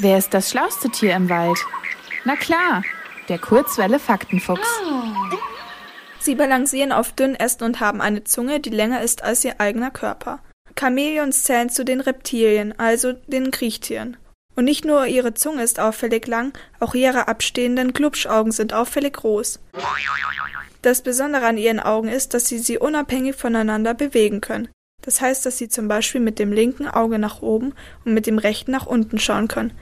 Wer ist das schlauste Tier im Wald? Na klar, der Kurzwelle Faktenfuchs. Sie balancieren auf dünnen Ästen und haben eine Zunge, die länger ist als ihr eigener Körper. Chamäleons zählen zu den Reptilien, also den Kriechtieren. Und nicht nur ihre Zunge ist auffällig lang, auch ihre abstehenden Glubschaugen sind auffällig groß. Das Besondere an ihren Augen ist, dass sie sie unabhängig voneinander bewegen können. Das heißt, dass sie zum Beispiel mit dem linken Auge nach oben und mit dem rechten nach unten schauen können.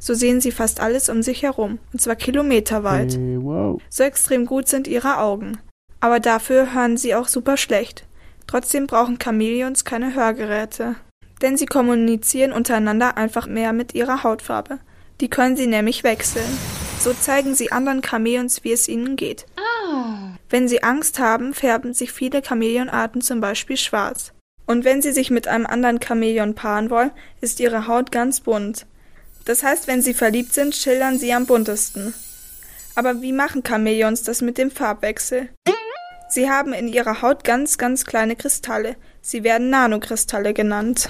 So sehen sie fast alles um sich herum, und zwar kilometerweit. Hey, wow. So extrem gut sind ihre Augen. Aber dafür hören sie auch super schlecht. Trotzdem brauchen Chamäleons keine Hörgeräte. Denn sie kommunizieren untereinander einfach mehr mit ihrer Hautfarbe. Die können sie nämlich wechseln. So zeigen sie anderen Chamäleons, wie es ihnen geht. Wenn sie Angst haben, färben sich viele Chamäleonarten zum Beispiel schwarz. Und wenn sie sich mit einem anderen Chamäleon paaren wollen, ist ihre Haut ganz bunt. Das heißt, wenn sie verliebt sind, schildern sie am buntesten. Aber wie machen Chamäleons das mit dem Farbwechsel? Sie haben in ihrer Haut ganz, ganz kleine Kristalle. Sie werden Nanokristalle genannt.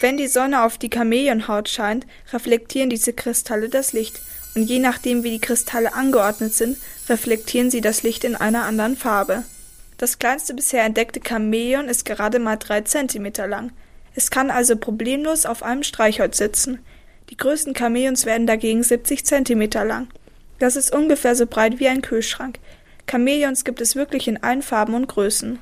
Wenn die Sonne auf die Chamäleonhaut scheint, reflektieren diese Kristalle das Licht. Und je nachdem, wie die Kristalle angeordnet sind, reflektieren sie das Licht in einer anderen Farbe. Das kleinste bisher entdeckte Chamäleon ist gerade mal drei Zentimeter lang. Es kann also problemlos auf einem Streichholz sitzen. Die größten Chamäleons werden dagegen 70 Zentimeter lang. Das ist ungefähr so breit wie ein Kühlschrank. Chamäleons gibt es wirklich in allen Farben und Größen.